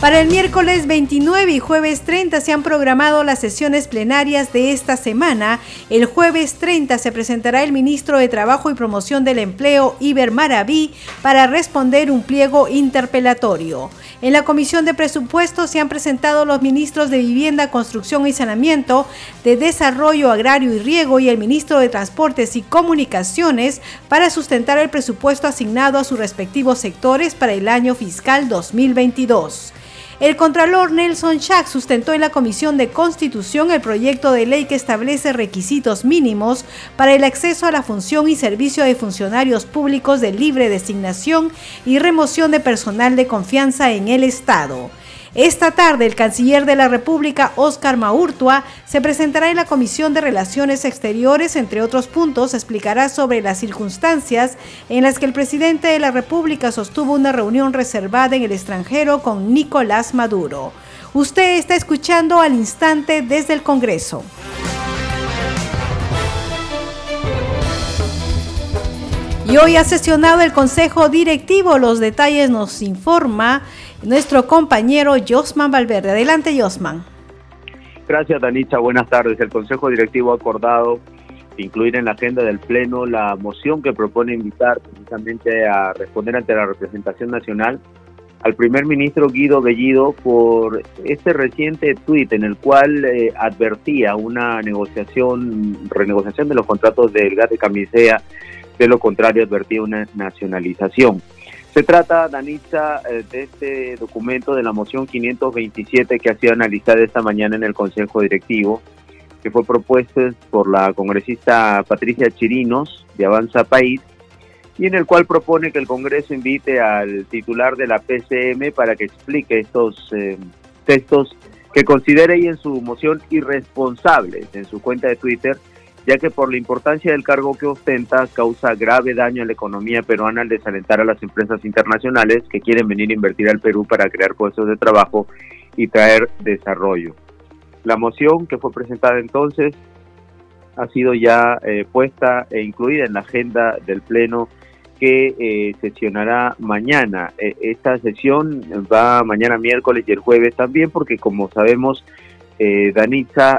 Para el miércoles 29 y jueves 30 se han programado las sesiones plenarias de esta semana. El jueves 30 se presentará el ministro de Trabajo y Promoción del Empleo, Iber Maraví, para responder un pliego interpelatorio. En la Comisión de Presupuestos se han presentado los ministros de Vivienda, Construcción y Saneamiento, de Desarrollo Agrario y Riego y el ministro de Transportes y Comunicaciones para sustentar el presupuesto asignado a sus respectivos sectores para el año fiscal 2022. El Contralor Nelson Schack sustentó en la Comisión de Constitución el proyecto de ley que establece requisitos mínimos para el acceso a la función y servicio de funcionarios públicos de libre designación y remoción de personal de confianza en el Estado. Esta tarde, el canciller de la República, Óscar Maurtua, se presentará en la Comisión de Relaciones Exteriores, entre otros puntos, explicará sobre las circunstancias en las que el presidente de la República sostuvo una reunión reservada en el extranjero con Nicolás Maduro. Usted está escuchando al instante desde el Congreso. Y hoy ha sesionado el Consejo Directivo. Los detalles nos informa nuestro compañero Josman Valverde. Adelante, Josman. Gracias, Danitza. Buenas tardes. El Consejo Directivo ha acordado incluir en la agenda del Pleno la moción que propone invitar precisamente a responder ante la representación nacional al primer ministro Guido Bellido por este reciente tuit en el cual eh, advertía una negociación, renegociación de los contratos del gas de camisea, de lo contrario advertía una nacionalización. Se trata, Danitza, eh, de este documento de la moción 527 que ha sido analizada esta mañana en el Consejo Directivo, que fue propuesto por la congresista Patricia Chirinos de Avanza País, y en el cual propone que el Congreso invite al titular de la PCM para que explique estos eh, textos que considere y en su moción irresponsables. En su cuenta de Twitter ya que por la importancia del cargo que ostenta causa grave daño a la economía peruana al desalentar a las empresas internacionales que quieren venir a invertir al Perú para crear puestos de trabajo y traer desarrollo. La moción que fue presentada entonces ha sido ya eh, puesta e incluida en la agenda del Pleno que eh, sesionará mañana. E, esta sesión va mañana miércoles y el jueves también porque como sabemos eh,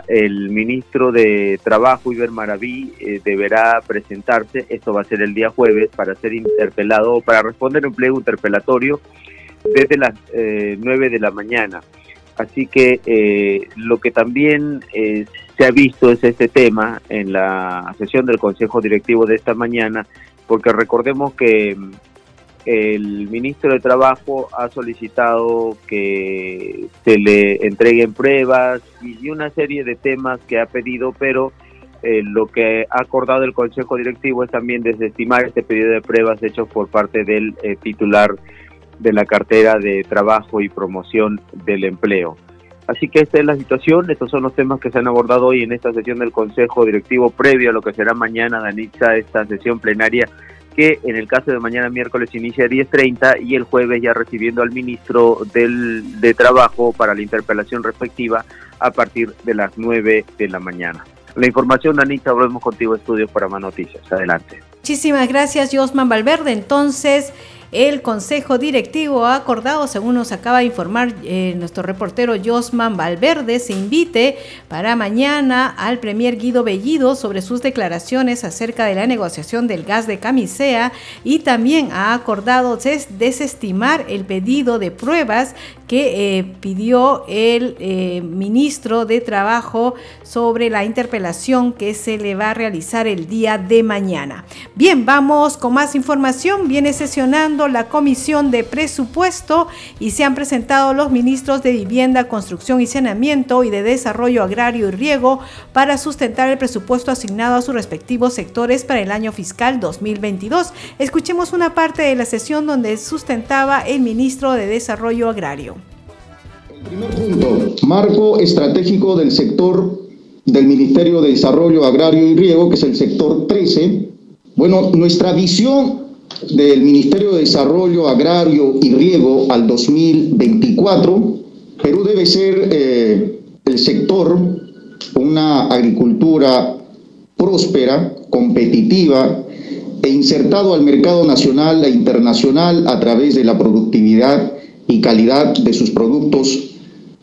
el ministro de Trabajo, Iber Maraví, eh, deberá presentarse, esto va a ser el día jueves, para ser interpelado, para responder un pliego interpelatorio desde las eh, 9 de la mañana. Así que eh, lo que también eh, se ha visto es este tema en la sesión del Consejo Directivo de esta mañana, porque recordemos que el ministro de Trabajo ha solicitado que se le entreguen pruebas y una serie de temas que ha pedido, pero eh, lo que ha acordado el Consejo Directivo es también desestimar este pedido de pruebas hecho por parte del eh, titular de la cartera de Trabajo y Promoción del Empleo. Así que esta es la situación, estos son los temas que se han abordado hoy en esta sesión del Consejo Directivo previo a lo que será mañana, Danitza, esta sesión plenaria que en el caso de mañana miércoles inicia a 10.30 y el jueves ya recibiendo al ministro del, de Trabajo para la interpelación respectiva a partir de las 9 de la mañana. La información, Anita, volvemos contigo, Estudios para Más Noticias. Adelante. Muchísimas gracias, Josman Valverde. Entonces, el Consejo Directivo ha acordado, según nos acaba de informar eh, nuestro reportero Josman Valverde, se invite para mañana al Premier Guido Bellido sobre sus declaraciones acerca de la negociación del gas de camisea y también ha acordado desestimar el pedido de pruebas que eh, pidió el eh, ministro de Trabajo sobre la interpelación que se le va a realizar el día de mañana. Bien, vamos con más información. Viene sesionando la Comisión de Presupuesto y se han presentado los ministros de Vivienda, Construcción y Saneamiento y de Desarrollo Agrario y Riego para sustentar el presupuesto asignado a sus respectivos sectores para el año fiscal 2022. Escuchemos una parte de la sesión donde sustentaba el ministro de Desarrollo Agrario. Primer punto, marco estratégico del sector del Ministerio de Desarrollo Agrario y Riego, que es el sector 13. Bueno, nuestra visión del Ministerio de Desarrollo Agrario y Riego al 2024, Perú debe ser eh, el sector una agricultura próspera, competitiva e insertado al mercado nacional e internacional a través de la productividad y calidad de sus productos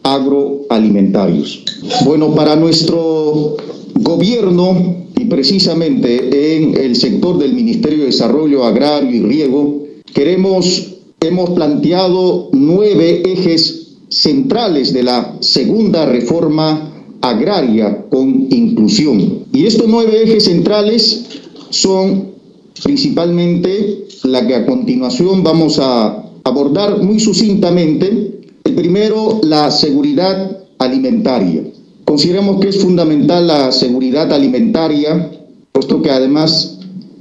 agroalimentarios. Bueno, para nuestro gobierno y precisamente en el sector del Ministerio de Desarrollo Agrario y Riego, queremos, hemos planteado nueve ejes centrales de la segunda reforma agraria con inclusión. Y estos nueve ejes centrales son principalmente la que a continuación vamos a abordar muy sucintamente. El primero, la seguridad alimentaria. Consideramos que es fundamental la seguridad alimentaria, puesto que además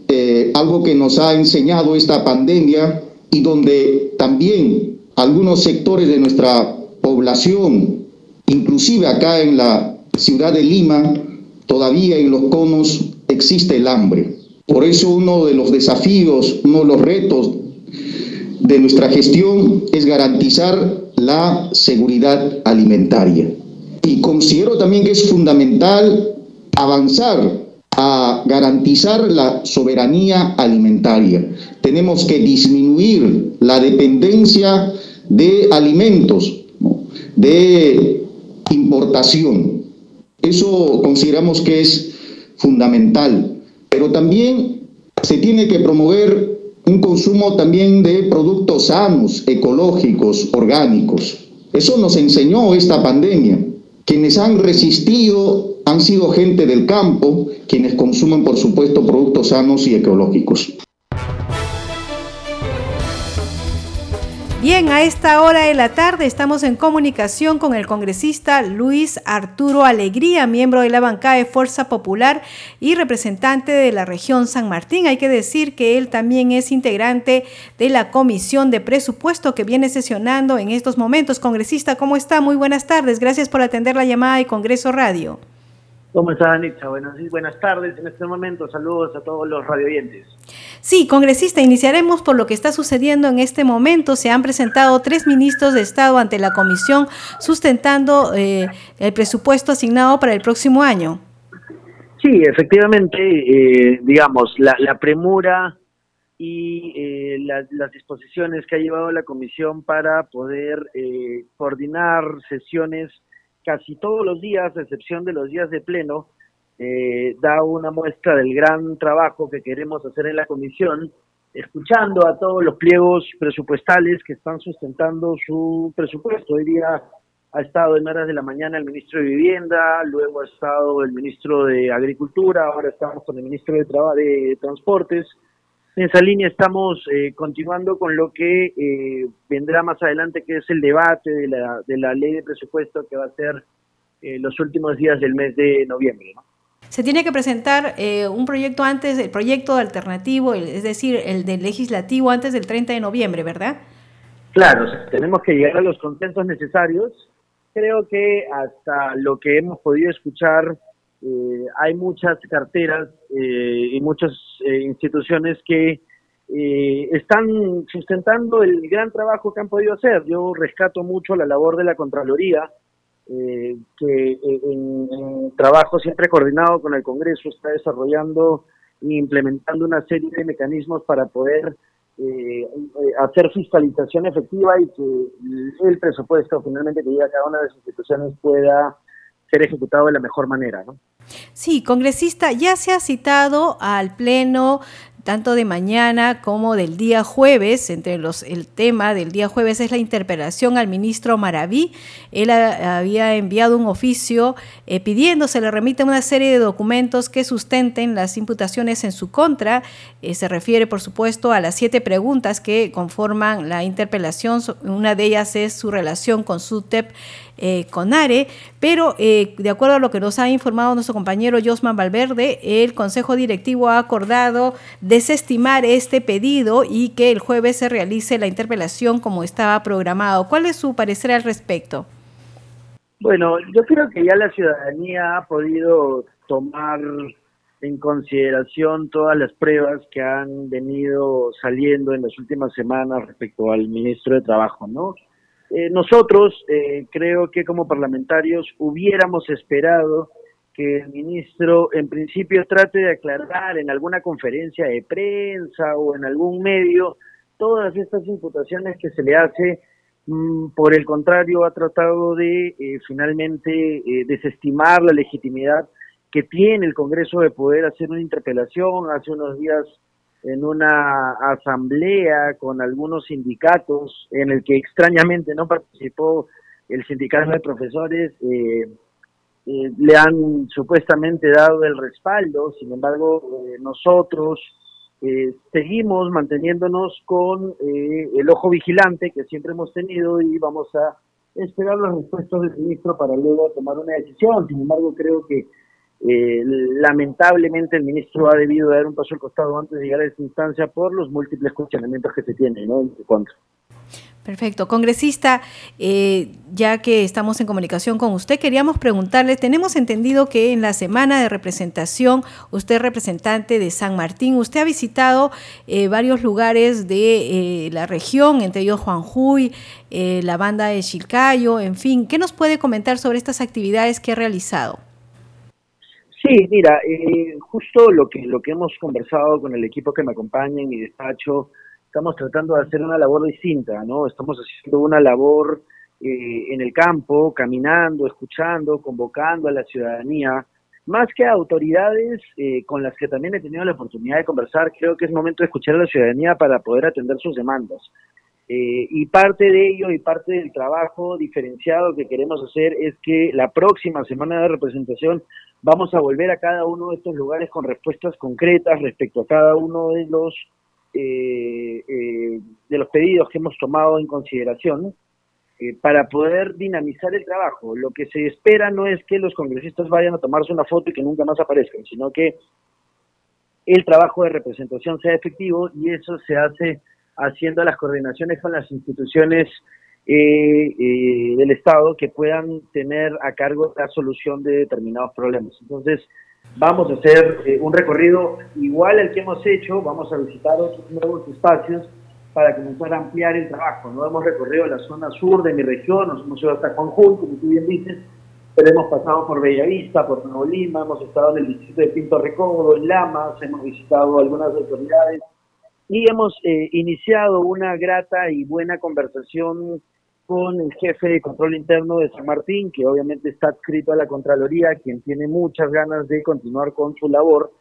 eh, algo que nos ha enseñado esta pandemia y donde también algunos sectores de nuestra población, inclusive acá en la ciudad de Lima, todavía en los conos existe el hambre. Por eso uno de los desafíos, uno de los retos de nuestra gestión es garantizar la seguridad alimentaria. Y considero también que es fundamental avanzar a garantizar la soberanía alimentaria. Tenemos que disminuir la dependencia de alimentos, de importación. Eso consideramos que es fundamental pero también se tiene que promover un consumo también de productos sanos, ecológicos, orgánicos. Eso nos enseñó esta pandemia. Quienes han resistido han sido gente del campo, quienes consumen, por supuesto, productos sanos y ecológicos. Bien, a esta hora de la tarde estamos en comunicación con el congresista Luis Arturo Alegría, miembro de la bancada de Fuerza Popular y representante de la región San Martín. Hay que decir que él también es integrante de la Comisión de Presupuesto que viene sesionando en estos momentos. Congresista, ¿cómo está? Muy buenas tardes. Gracias por atender la llamada de Congreso Radio. ¿Cómo está, Anitza? Buenas, buenas tardes en este momento. Saludos a todos los radioyentes. Sí, congresista, iniciaremos por lo que está sucediendo en este momento. Se han presentado tres ministros de Estado ante la Comisión sustentando eh, el presupuesto asignado para el próximo año. Sí, efectivamente, eh, digamos, la, premura y eh, las disposiciones que ha llevado la Comisión para poder coordinar sesiones casi todos los días, a excepción de los días de pleno, eh, da una muestra del gran trabajo que queremos hacer en la comisión, escuchando a todos los pliegos presupuestales que están sustentando su presupuesto. Hoy día ha estado en horas de la mañana el ministro de Vivienda, luego ha estado el ministro de Agricultura, ahora estamos con el ministro de, de Transportes, en esa línea estamos eh, continuando con lo que eh, vendrá más adelante, que es el debate de la, de la ley de presupuesto que va a ser eh, los últimos días del mes de noviembre. Se tiene que presentar un proyecto antes, el proyecto alternativo, es decir, el del legislativo antes del 30 de noviembre, ¿verdad? Claro, tenemos que llegar a los consensos necesarios. Creo que hasta lo que hemos podido escuchar eh, hay muchas carteras eh, y muchas eh, instituciones que están sustentando el gran trabajo que han podido hacer. Yo rescato mucho la labor de la Contraloría, que en, trabajo siempre coordinado con el Congreso está desarrollando e implementando una serie de mecanismos para poder hacer fiscalización efectiva y que el presupuesto finalmente que llega a cada una de las instituciones pueda ser ejecutado de la mejor manera. ¿no? Sí, congresista, ya se ha citado al Pleno tanto de mañana como del día jueves. Entre los, el tema del día jueves es la interpelación al ministro Maraví. Él había enviado un oficio eh, pidiendo se le remita una serie de documentos que sustenten las imputaciones en su contra. Eh, se refiere, por supuesto, a las siete preguntas que conforman la interpelación. Una de ellas es su relación con SUTEP eh, CONARE, pero eh, de acuerdo a lo que nos ha informado nuestro compañero Josman Valverde, el Consejo Directivo ha acordado desestimar este pedido y que el jueves se realice la interpelación como estaba programado. ¿Cuál es su parecer al respecto? Bueno, yo creo que ya la ciudadanía ha podido tomar en consideración todas las pruebas que han venido saliendo en las últimas semanas respecto al ministro de Trabajo, ¿no? Eh, nosotros eh, creo que como parlamentarios hubiéramos esperado que el ministro en principio trate de aclarar en alguna conferencia de prensa o en algún medio todas estas imputaciones que se le hace. Mm, por el contrario, ha tratado de eh, finalmente eh, desestimar la legitimidad que tiene el Congreso de poder hacer una interpelación. Hace unos días en una asamblea con algunos sindicatos en el que extrañamente no participó el sindicato de profesores, eh, eh, le han supuestamente dado el respaldo, sin embargo, eh, nosotros eh, seguimos manteniéndonos con el ojo vigilante que siempre hemos tenido y vamos a esperar las respuestas del ministro para luego tomar una decisión. Sin embargo, creo que lamentablemente el ministro ha debido dar un paso al costado antes de llegar a esta instancia por los múltiples cuestionamientos que se tienen ¿no? en contra. Perfecto. Congresista, eh, ya que estamos en comunicación con usted, queríamos preguntarle, tenemos entendido que en la semana de representación, usted es representante de San Martín, usted ha visitado eh, varios lugares de eh, la región, entre ellos Juanjuy, la banda de Chilcayo, en fin, ¿qué nos puede comentar sobre estas actividades que ha realizado? Sí, mira, justo lo que, lo que hemos conversado con el equipo que me acompaña en mi despacho, estamos tratando de hacer una labor distinta, ¿no? Estamos haciendo una labor eh, en el campo, caminando, escuchando, convocando a la ciudadanía, más que a autoridades eh, con las que también he tenido la oportunidad de conversar, creo que es momento de escuchar a la ciudadanía para poder atender sus demandas. Eh, y parte de ello y parte del trabajo diferenciado que queremos hacer es que la próxima semana de representación vamos a volver a cada uno de estos lugares con respuestas concretas respecto a cada uno de los eh, eh, de los pedidos que hemos tomado en consideración eh, para poder dinamizar el trabajo. Lo que se espera no es que los congresistas vayan a tomarse una foto y que nunca más aparezcan, sino que el trabajo de representación sea efectivo y eso se hace haciendo las coordinaciones con las instituciones del Estado que puedan tener a cargo la solución de determinados problemas. Entonces, Vamos a hacer eh, un recorrido igual al que hemos hecho, vamos a visitar otros nuevos espacios para comenzar a ampliar el trabajo. No hemos recorrido la zona sur de mi región, nos hemos ido hasta Juanjul, como tú bien dices, pero hemos pasado por Bellavista, por Nuevo Lima, hemos estado en el distrito de Pinto Recodo, en Lamas, hemos visitado algunas autoridades y hemos eh, iniciado una grata y buena conversación con el jefe de control interno de San Martín, que obviamente está adscrito a la Contraloría, quien tiene muchas ganas de continuar con su labor.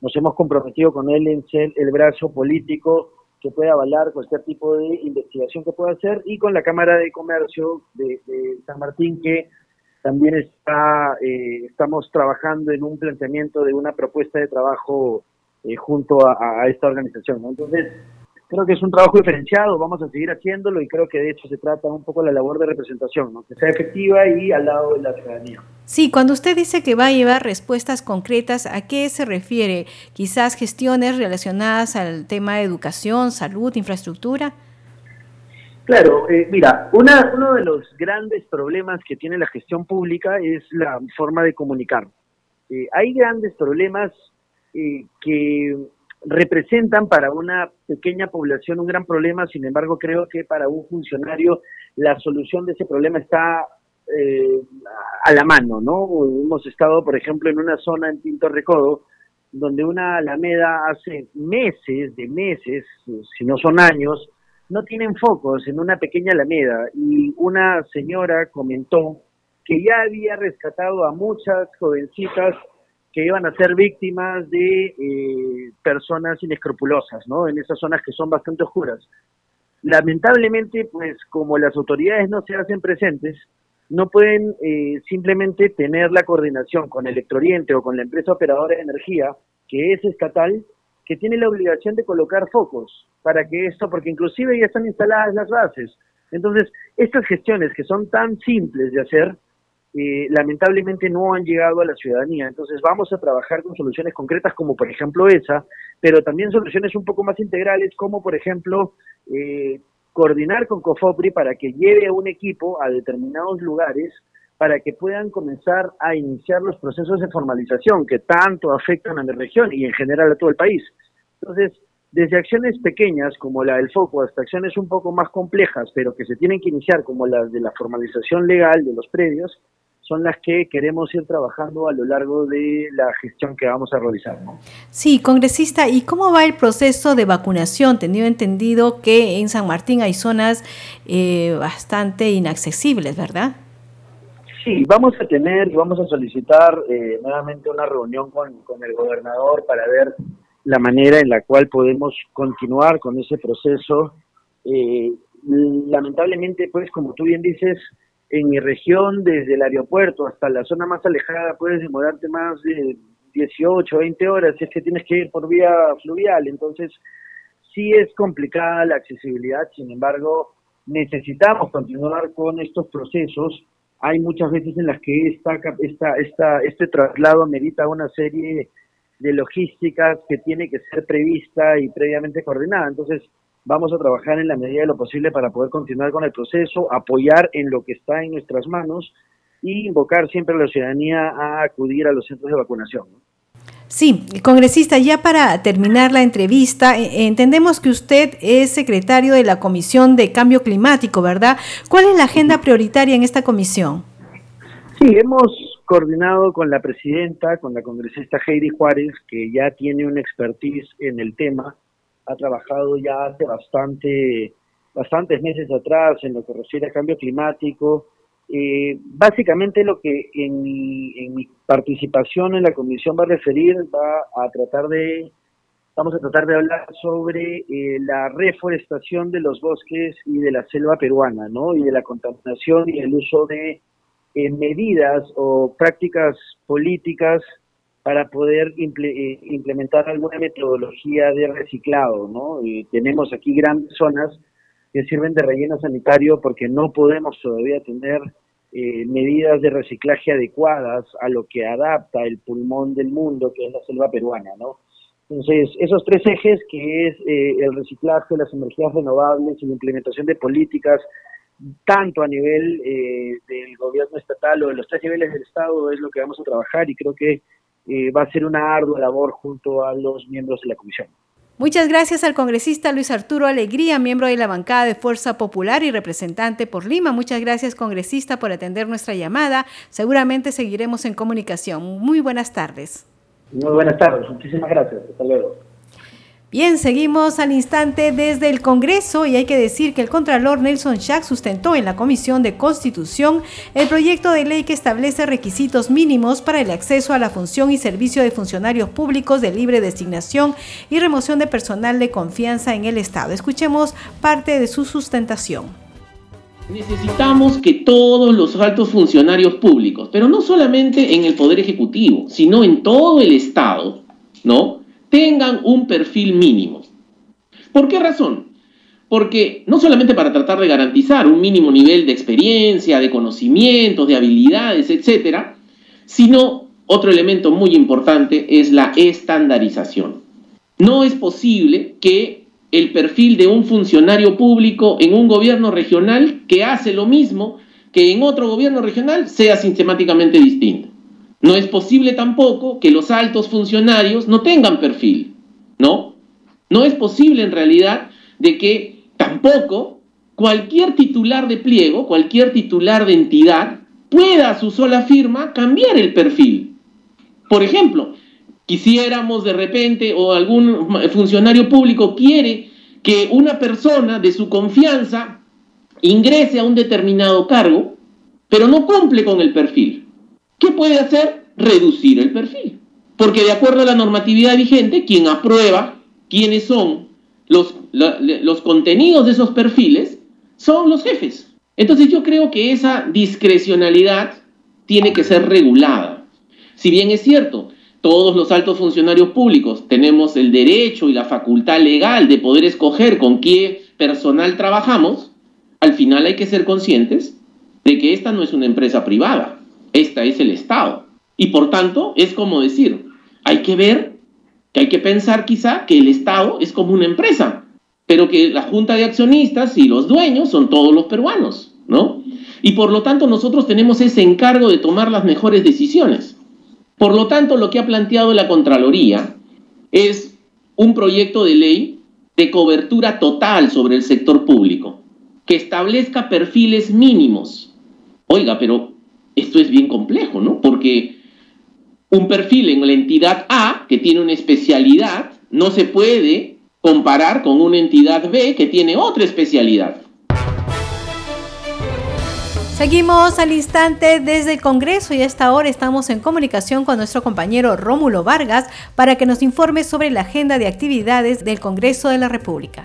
Nos hemos comprometido con él en ser el brazo político que pueda avalar cualquier tipo de investigación que pueda hacer y con la Cámara de Comercio de, San Martín que también está eh, estamos trabajando en un planteamiento de una propuesta de trabajo eh, junto a, esta organización. Entonces, creo que es un trabajo diferenciado, vamos a seguir haciéndolo y creo que de hecho se trata un poco la labor de representación, ¿no? que sea efectiva y al lado de la ciudadanía. Sí, cuando usted dice que va a llevar respuestas concretas, ¿a qué se refiere? Quizás gestiones relacionadas al tema de educación, salud, infraestructura. Claro, eh, mira, una, uno de los grandes problemas que tiene la gestión pública es la forma de comunicar. Eh, hay grandes problemas eh, que representan para una pequeña población un gran problema, sin embargo creo que para un funcionario la solución de ese problema está eh, a la mano, ¿no? Hemos estado, por ejemplo, en una zona en Pinto Recodo, donde una alameda hace meses, de meses, si no son años, no tienen focos en una pequeña alameda y una señora comentó que ya había rescatado a muchas jovencitas que iban a ser víctimas de eh, personas inescrupulosas, ¿no? En esas zonas que son bastante oscuras. Lamentablemente, pues como las autoridades no se hacen presentes, no pueden eh, simplemente tener la coordinación con Electrooriente o con la empresa operadora de energía, que es estatal, que tiene la obligación de colocar focos para que esto, porque inclusive ya están instaladas las bases. Entonces, estas gestiones que son tan simples de hacer, eh, lamentablemente no han llegado a la ciudadanía. Entonces vamos a trabajar con soluciones concretas como por ejemplo esa, pero también soluciones un poco más integrales como por ejemplo eh, coordinar con COFOPRI para que lleve a un equipo a determinados lugares para que puedan comenzar a iniciar los procesos de formalización que tanto afectan a mi región y en general a todo el país. Entonces, desde acciones pequeñas como la del foco hasta acciones un poco más complejas, pero que se tienen que iniciar como las de la formalización legal de los predios, son las que queremos ir trabajando a lo largo de la gestión que vamos a realizar. Sí, congresista, ¿y cómo va el proceso de vacunación? Tenido entendido que en San Martín hay zonas eh, bastante inaccesibles, ¿verdad? Sí, vamos a tener y vamos a solicitar eh, nuevamente una reunión con, con el gobernador para ver la manera en la cual podemos continuar con ese proceso. Eh, lamentablemente, pues como tú bien dices, en mi región, desde el aeropuerto hasta la zona más alejada, puedes demorarte más de 18, 20 horas, es que tienes que ir por vía fluvial. Entonces, sí es complicada la accesibilidad, sin embargo, necesitamos continuar con estos procesos. Hay muchas veces en las que esta, esta, esta, este traslado amerita una serie de logísticas que tiene que ser prevista y previamente coordinada. Entonces, vamos a trabajar en la medida de lo posible para poder continuar con el proceso, apoyar en lo que está en nuestras manos y invocar siempre a la ciudadanía a acudir a los centros de vacunación. Sí, congresista, ya para terminar la entrevista, eh, entendemos que usted es secretario de la Comisión de Cambio Climático, ¿verdad? ¿Cuál es la agenda prioritaria en esta comisión? Sí, hemos coordinado con la presidenta, con la congresista Heidi Juárez, que ya tiene una expertise en el tema, ha trabajado ya hace bastante, bastantes meses atrás en lo que refiere a cambio climático. Eh, básicamente lo que en mi, en mi participación en la comisión va a referir, va a tratar de, vamos a tratar de hablar sobre eh, la reforestación de los bosques y de la selva peruana, ¿no? Y de la contaminación y el uso de medidas o prácticas políticas para poder eh, implementar alguna metodología de reciclado, ¿no? tenemos aquí grandes zonas que sirven de relleno sanitario porque no podemos todavía tener eh, medidas de reciclaje adecuadas a lo que adapta el pulmón del mundo, que es la selva peruana, ¿no? Entonces, esos tres ejes, que es eh, el reciclaje, las energías renovables y la implementación de políticas tanto a nivel eh, del gobierno estatal o de los tres niveles del Estado es lo que vamos a trabajar y creo que eh, va a ser una ardua labor junto a los miembros de la comisión. Muchas gracias al congresista Luis Arturo Alegría, miembro de la bancada de Fuerza Popular y representante por Lima. Muchas gracias, congresista, por atender nuestra llamada. Seguramente seguiremos en comunicación. Muy buenas tardes. Muy buenas tardes. Muchísimas gracias. Hasta luego. Bien, seguimos al instante desde el Congreso y hay que decir que el Contralor Nelson Schack sustentó en la Comisión de Constitución el proyecto de ley que establece requisitos mínimos para el acceso a la función y servicio de funcionarios públicos de libre designación y remoción de personal de confianza en el Estado. Escuchemos parte de su sustentación. Necesitamos que todos los altos funcionarios públicos, pero no solamente en el Poder Ejecutivo, sino en todo el Estado, ¿no? Tengan un perfil mínimo. ¿Por qué razón? Porque no solamente para tratar de garantizar un mínimo nivel de experiencia, de conocimientos, de habilidades, etcétera, sino otro elemento muy importante es la estandarización. No es posible que el perfil de un funcionario público en un gobierno regional que hace lo mismo que en otro gobierno regional sea sistemáticamente distinto. No es posible tampoco que los altos funcionarios no tengan perfil, ¿no? No es posible en realidad de que tampoco cualquier titular de pliego, cualquier titular de entidad, pueda a su sola firma cambiar el perfil. Por ejemplo, quisiéramos de repente o algún funcionario público quiere que una persona de su confianza ingrese a un determinado cargo, pero no cumple con el perfil. ¿Qué puede hacer? Reducir el perfil. Porque de acuerdo a la normatividad vigente, quien aprueba quiénes son los, los contenidos de esos perfiles son los jefes. Entonces yo creo que esa discrecionalidad tiene que ser regulada. Si bien es cierto, todos los altos funcionarios públicos tenemos el derecho y la facultad legal de poder escoger con qué personal trabajamos, al final hay que ser conscientes de que esta no es una empresa privada. Esta es el Estado. Y por tanto, es como decir, hay que ver, que hay que pensar quizá que el Estado es como una empresa, pero que la junta de accionistas y los dueños son todos los peruanos, ¿no? Y por lo tanto nosotros tenemos ese encargo de tomar las mejores decisiones. Por lo tanto, lo que ha planteado la Contraloría es un proyecto de ley de cobertura total sobre el sector público, que establezca perfiles mínimos. Oiga, pero esto es bien complejo, ¿no? Porque un perfil en la entidad A, que tiene una especialidad, no se puede comparar con una entidad B que tiene otra especialidad. Seguimos al instante desde el Congreso y a esta hora estamos en comunicación con nuestro compañero Rómulo Vargas para que nos informe sobre la agenda de actividades del Congreso de la República.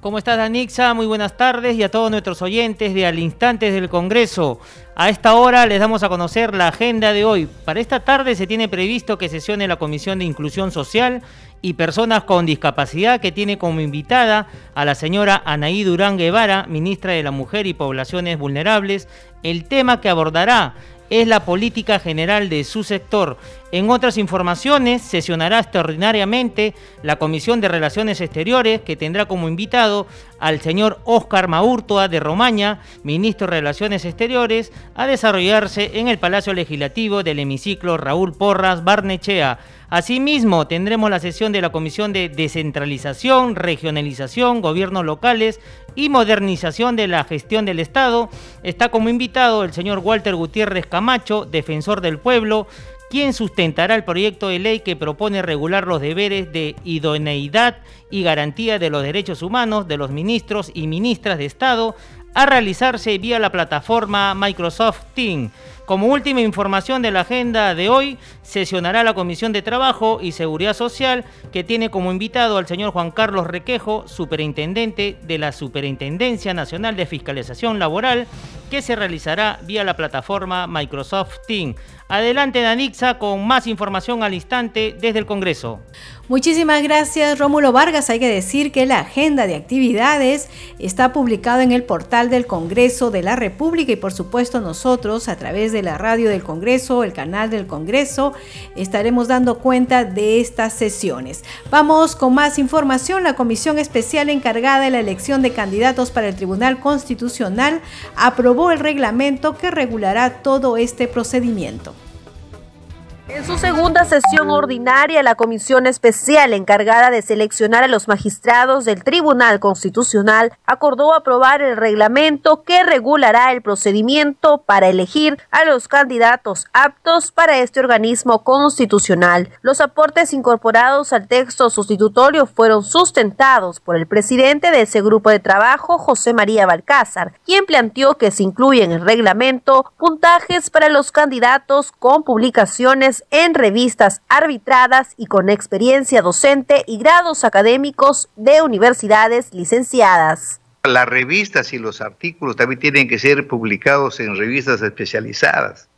¿Cómo estás, Danixa? Muy buenas tardes y a todos nuestros oyentes de Al Instante del Congreso. A esta hora les damos a conocer la agenda de hoy. Para esta tarde se tiene previsto que sesione la Comisión de Inclusión Social y Personas con Discapacidad, que tiene como invitada a la señora Anaí Durán Guevara, ministra de la Mujer y Poblaciones Vulnerables. El tema que abordará es la política general de su sector. En otras informaciones, sesionará extraordinariamente la Comisión de Relaciones Exteriores, que tendrá como invitado al señor Óscar Maurtoa de Romaña, ministro de Relaciones Exteriores, a desarrollarse en el Palacio Legislativo del hemiciclo Raúl Porras Barnechea. Asimismo, tendremos la sesión de la Comisión de Descentralización, Regionalización, Gobiernos Locales y Modernización de la Gestión del Estado. Está como invitado el señor Walter Gutiérrez Camacho, defensor del pueblo, quien sustentará el proyecto de ley que propone regular los deberes de idoneidad y garantía de los derechos humanos de los ministros y ministras de Estado a realizarse vía la plataforma Microsoft Teams. Como última información de la agenda de hoy, sesionará la Comisión de Trabajo y Seguridad Social, que tiene como invitado al señor Juan Carlos Requejo, superintendente de la Superintendencia Nacional de Fiscalización Laboral, que se realizará vía la plataforma Microsoft Teams. Adelante, Danixa, con más información al instante desde el Congreso. Muchísimas gracias, Rómulo Vargas. Hay que decir que la agenda de actividades está publicada en el portal del Congreso de la República y, por supuesto, nosotros, a través de la radio del Congreso, el canal del Congreso, estaremos dando cuenta de estas sesiones. Vamos con más información. La Comisión Especial encargada de la elección de candidatos para el Tribunal Constitucional aprobó el reglamento que regulará todo este procedimiento. En su segunda sesión ordinaria, la comisión especial encargada de seleccionar a los magistrados del Tribunal Constitucional acordó aprobar el reglamento que regulará el procedimiento para elegir a los candidatos aptos para este organismo constitucional. Los aportes incorporados al texto sustitutorio fueron sustentados por el presidente de ese grupo de trabajo, José María Balcázar, quien planteó que se incluye en el reglamento puntajes para los candidatos con publicaciones en revistas arbitradas y con experiencia docente y grados académicos de universidades licenciadas. Las revistas y los artículos también tienen que ser publicados en revistas especializadas.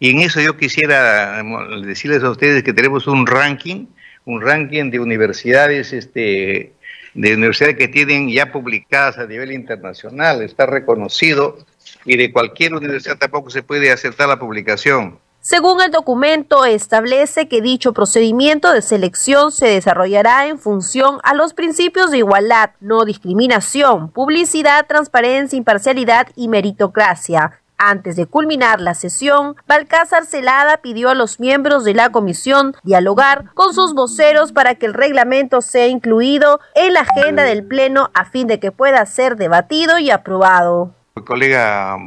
Y en eso yo quisiera decirles a ustedes que tenemos un ranking, un ranking de universidades, este, de universidades que tienen ya publicadas a nivel internacional, está reconocido, y de cualquier universidad tampoco se puede aceptar la publicación. Según el documento, establece que dicho procedimiento de selección se desarrollará en función a los principios de igualdad, no discriminación, publicidad, transparencia, imparcialidad y meritocracia. Antes de culminar la sesión, Balcázar Celada pidió a los miembros de la comisión dialogar con sus voceros para que el reglamento sea incluido en la agenda del Pleno a fin de que pueda ser debatido y aprobado. colega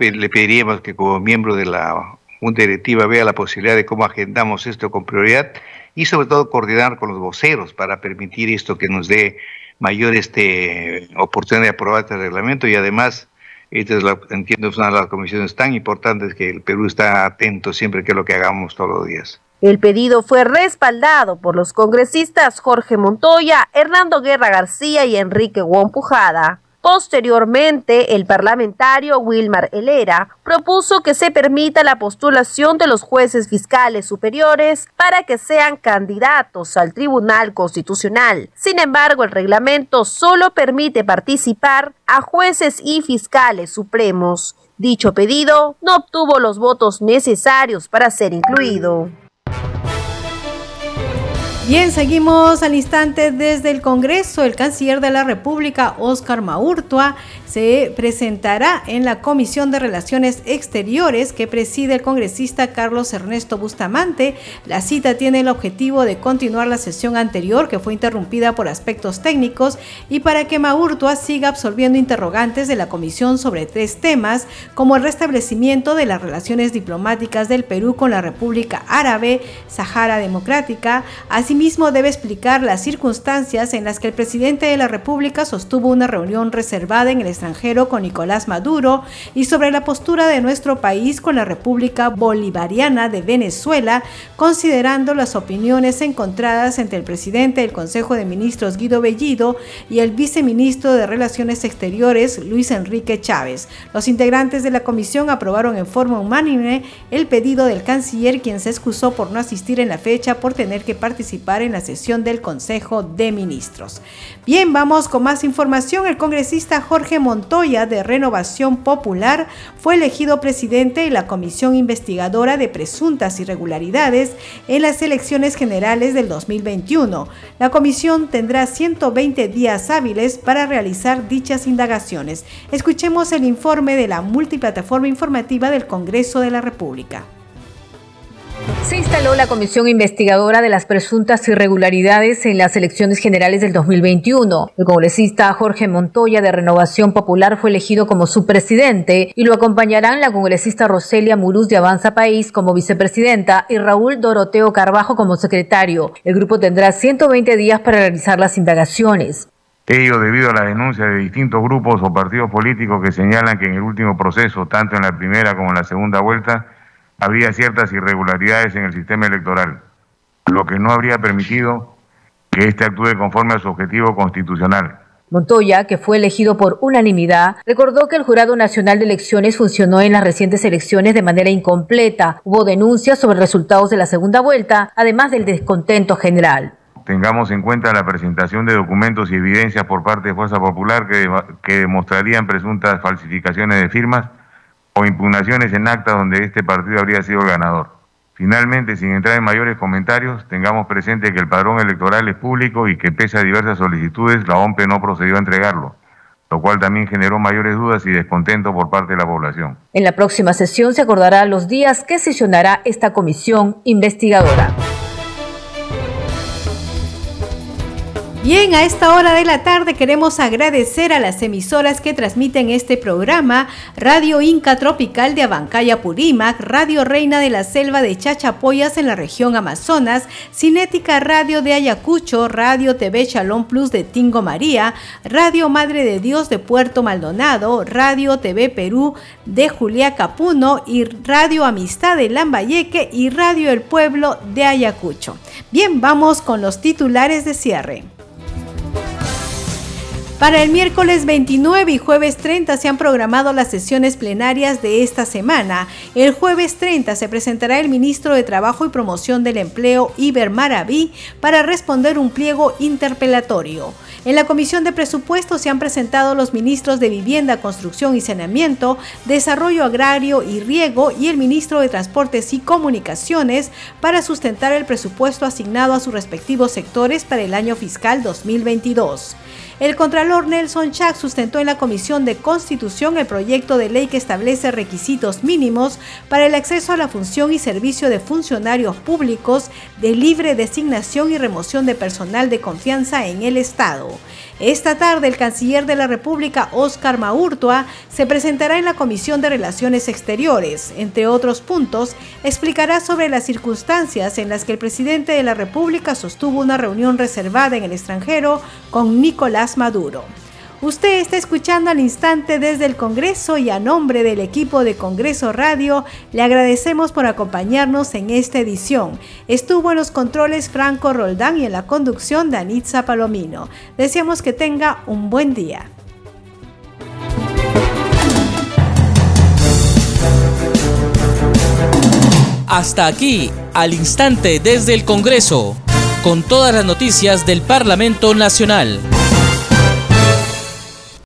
le pediríamos que como miembro de la una directiva vea la posibilidad de cómo agendamos esto con prioridad y sobre todo coordinar con los voceros para permitir esto que nos dé mayor este, oportunidad de aprobar este reglamento y además esta es la, entiendo es una de las comisiones tan importantes que el Perú está atento siempre que es lo que hagamos todos los días. El pedido fue respaldado por los congresistas Jorge Montoya, Hernando Guerra García y Enrique Wompujada. Posteriormente, el parlamentario Wilmar Helera propuso que se permita la postulación de los jueces fiscales superiores para que sean candidatos al Tribunal Constitucional. Sin embargo, el reglamento solo permite participar a jueces y fiscales supremos. Dicho pedido no obtuvo los votos necesarios para ser incluido. Bien, seguimos al instante desde el Congreso. El canciller de la República, Óscar Maurtua, se presentará en la Comisión de Relaciones Exteriores que preside el congresista Carlos Ernesto Bustamante. La cita tiene el objetivo de continuar la sesión anterior que fue interrumpida por aspectos técnicos y para que Maurtua siga absolviendo interrogantes de la comisión sobre tres temas como el restablecimiento de las relaciones diplomáticas del Perú con la República Árabe, Sahara Democrática. Asimismo debe explicar las circunstancias en las que el presidente de la República sostuvo una reunión reservada en el extranjero con Nicolás Maduro y sobre la postura de nuestro país con la República Bolivariana de Venezuela, considerando las opiniones encontradas entre el presidente del Consejo de Ministros Guido Bellido y el viceministro de Relaciones Exteriores Luis Enrique Chávez. Los integrantes de la comisión aprobaron en forma unánime el pedido del canciller, quien se excusó por no asistir en la fecha por tener que participar en la sesión del Consejo de Ministros. Bien, vamos con más información. El congresista Jorge Montoya de Renovación Popular fue elegido presidente de la Comisión Investigadora de Presuntas Irregularidades en las elecciones generales del 2021. La comisión tendrá 120 días hábiles para realizar dichas indagaciones. Escuchemos el informe de la multiplataforma informativa del Congreso de la República. Se instaló la comisión investigadora de las presuntas irregularidades en las elecciones generales del 2021. El congresista Jorge Montoya de Renovación Popular fue elegido como su presidente y lo acompañarán la congresista Roselia Muruz de Avanza País como vicepresidenta y Raúl Doroteo Carbajo como secretario. El grupo tendrá 120 días para realizar las indagaciones. Ello debido a la denuncia de distintos grupos o partidos políticos que señalan que en el último proceso, tanto en la primera como en la segunda vuelta, había ciertas irregularidades en el sistema electoral, lo que no habría permitido que éste actúe conforme a su objetivo constitucional. Montoya, que fue elegido por unanimidad, recordó que el Jurado Nacional de Elecciones funcionó en las recientes elecciones de manera incompleta. Hubo denuncias sobre resultados de la segunda vuelta, además del descontento general. Tengamos en cuenta la presentación de documentos y evidencias por parte de Fuerza Popular que, que demostrarían presuntas falsificaciones de firmas o impugnaciones en actas donde este partido habría sido el ganador. Finalmente, sin entrar en mayores comentarios, tengamos presente que el padrón electoral es público y que pese a diversas solicitudes, la OMPE no procedió a entregarlo, lo cual también generó mayores dudas y descontento por parte de la población. En la próxima sesión se acordará los días que sesionará esta comisión investigadora. Bien, a esta hora de la tarde queremos agradecer a las emisoras que transmiten este programa, Radio Inca Tropical de Abancaya Purímac, Radio Reina de la Selva de Chachapoyas en la región Amazonas, Cinética Radio de Ayacucho, Radio TV Shalom Plus de Tingo María, Radio Madre de Dios de Puerto Maldonado, Radio TV Perú de Julia Capuno y Radio Amistad de Lambayeque y Radio El Pueblo de Ayacucho. Bien, vamos con los titulares de cierre. Para el miércoles 29 y jueves 30 se han programado las sesiones plenarias de esta semana. El jueves 30 se presentará el ministro de Trabajo y Promoción del Empleo, Iber Maraví, para responder un pliego interpelatorio. En la Comisión de Presupuestos se han presentado los ministros de Vivienda, Construcción y Saneamiento, Desarrollo Agrario y Riego y el ministro de Transportes y Comunicaciones para sustentar el presupuesto asignado a sus respectivos sectores para el año fiscal 2022. El Contralor Nelson Chak sustentó en la Comisión de Constitución el proyecto de ley que establece requisitos mínimos para el acceso a la función y servicio de funcionarios públicos de libre designación y remoción de personal de confianza en el Estado. Esta tarde, el canciller de la República, Óscar Maurtua, se presentará en la Comisión de Relaciones Exteriores. Entre otros puntos, explicará sobre las circunstancias en las que el presidente de la República sostuvo una reunión reservada en el extranjero con Nicolás Maduro. Usted está escuchando al instante desde el Congreso y a nombre del equipo de Congreso Radio le agradecemos por acompañarnos en esta edición. Estuvo en los controles Franco Roldán y en la conducción Danitza Palomino. Deseamos que tenga un buen día. Hasta aquí, al instante desde el Congreso, con todas las noticias del Parlamento Nacional.